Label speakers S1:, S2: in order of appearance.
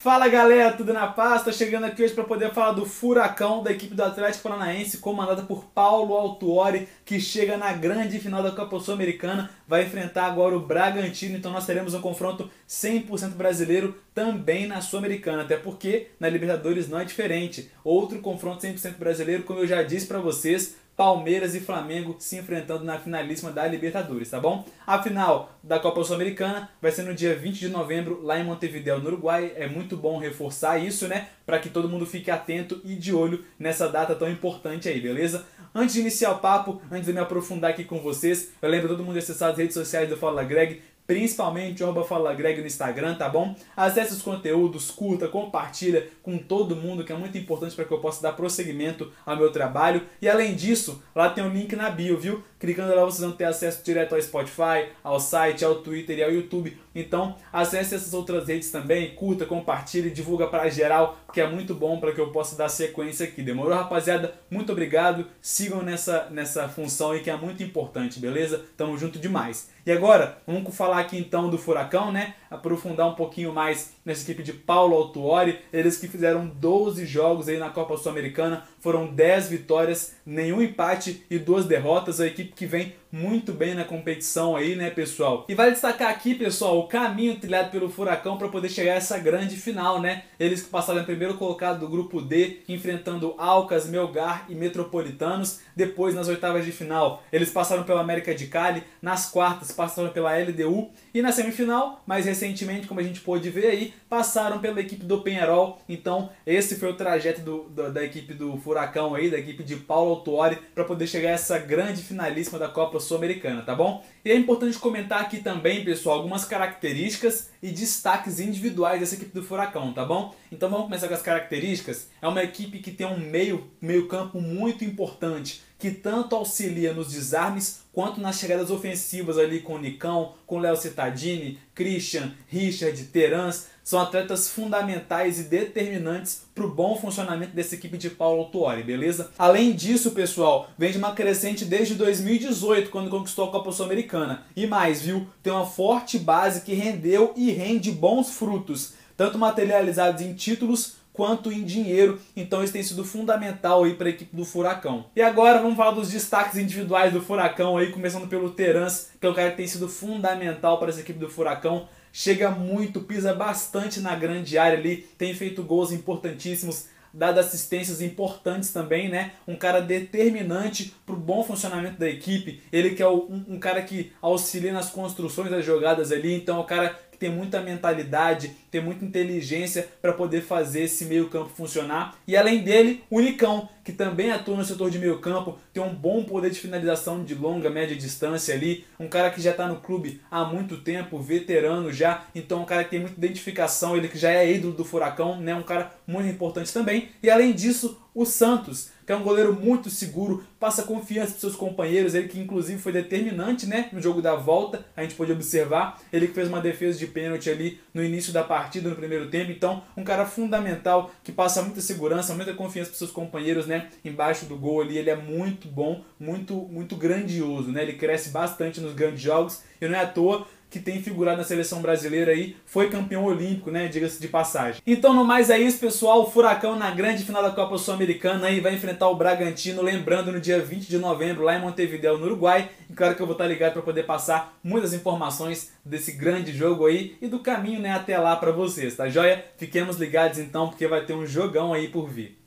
S1: Fala galera, tudo na paz? Tô chegando aqui hoje para poder falar do Furacão da equipe do Atlético Paranaense, comandada por Paulo Autuori, que chega na grande final da Copa Sul-Americana, vai enfrentar agora o Bragantino, então nós teremos um confronto 100% brasileiro também na Sul-Americana, até porque na Libertadores não é diferente. Outro confronto 100% brasileiro, como eu já disse para vocês, Palmeiras e Flamengo se enfrentando na finalíssima da Libertadores, tá bom? A final da Copa Sul-Americana vai ser no dia 20 de novembro, lá em Montevideo, no Uruguai. É muito bom reforçar isso, né? Para que todo mundo fique atento e de olho nessa data tão importante aí, beleza? Antes de iniciar o papo, antes de me aprofundar aqui com vocês, eu lembro todo mundo de acessar as redes sociais do Fala Greg, principalmente o Fala Greg no Instagram, tá bom? Acesse os conteúdos, curta, compartilha com todo mundo, que é muito importante para que eu possa dar prosseguimento ao meu trabalho. E além disso, lá tem um link na bio, viu? Clicando lá vocês vão ter acesso direto ao Spotify, ao site, ao Twitter e ao YouTube. Então, acesse essas outras redes também, curta, compartilhe, divulga para geral, porque é muito bom para que eu possa dar sequência aqui. Demorou, rapaziada? Muito obrigado. Sigam nessa, nessa função aí que é muito importante, beleza? Tamo junto demais. E agora, vamos falar aqui então do Furacão, né? Aprofundar um pouquinho mais nessa equipe de Paulo Autuori. Eles que fizeram 12 jogos aí na Copa Sul-Americana, foram 10 vitórias, nenhum empate e duas derrotas. A equipe que vem muito bem na competição aí, né, pessoal? E vale destacar aqui, pessoal, o caminho trilhado pelo Furacão para poder chegar a essa grande final, né? Eles que passaram em primeiro colocado do grupo D, enfrentando Alcas, Melgar e Metropolitanos. Depois, nas oitavas de final, eles passaram pela América de Cali, nas quartas passaram pela LDU e na semifinal, mais recentemente, como a gente pôde ver aí, passaram pela equipe do Penharol. Então, esse foi o trajeto do, do, da equipe do Furacão aí, da equipe de Paulo Autuori, para poder chegar a essa grande finalíssima da Copa Sul-Americana, tá bom? E é importante comentar aqui também, pessoal, algumas características e destaques individuais dessa equipe do Furacão, tá bom? Então vamos começar com as características. É uma equipe que tem um meio, meio campo muito importante, que tanto auxilia nos desarmes quanto nas chegadas ofensivas ali com Nicão, com Léo Cittadini, Christian, Richard, Terans. São atletas fundamentais e determinantes para o bom funcionamento dessa equipe de Paulo Autuori, beleza? Além disso, pessoal, vem de uma crescente desde 2018, quando conquistou a Copa Sul-Americana. E mais, viu? Tem uma forte base que rendeu e rende bons frutos, tanto materializados em títulos quanto em dinheiro. Então isso tem sido fundamental aí para a equipe do Furacão. E agora vamos falar dos destaques individuais do Furacão aí, começando pelo Terans, que é o cara que tem sido fundamental para essa equipe do Furacão. Chega muito, pisa bastante na grande área ali, tem feito gols importantíssimos, dado assistências importantes também, né? Um cara determinante para o bom funcionamento da equipe. Ele que é um, um, cara que auxilia nas construções das jogadas ali, então é o cara tem muita mentalidade, tem muita inteligência para poder fazer esse meio campo funcionar. E além dele, o Nicão, que também atua no setor de meio campo, tem um bom poder de finalização de longa, média distância ali, um cara que já está no clube há muito tempo, veterano já, então um cara que tem muita identificação, ele que já é ídolo do Furacão, né, um cara muito importante também. E além disso, o Santos, que é um goleiro muito seguro, passa confiança para seus companheiros, ele que inclusive foi determinante né, no jogo da volta, a gente pode observar, ele que fez uma defesa de pênalti ali no início da partida, no primeiro tempo, então um cara fundamental que passa muita segurança, muita confiança para seus companheiros né, embaixo do gol ali, ele é muito bom, muito, muito grandioso, né, ele cresce bastante nos grandes jogos e não é à toa que tem figurado na seleção brasileira aí, foi campeão olímpico, né? Diga-se de passagem. Então, no mais é isso, pessoal. O Furacão na grande final da Copa Sul-Americana aí vai enfrentar o Bragantino, lembrando, no dia 20 de novembro, lá em Montevideo, no Uruguai. E claro que eu vou estar ligado para poder passar muitas informações desse grande jogo aí e do caminho, né, até lá para vocês, tá joia? Fiquemos ligados então, porque vai ter um jogão aí por vir.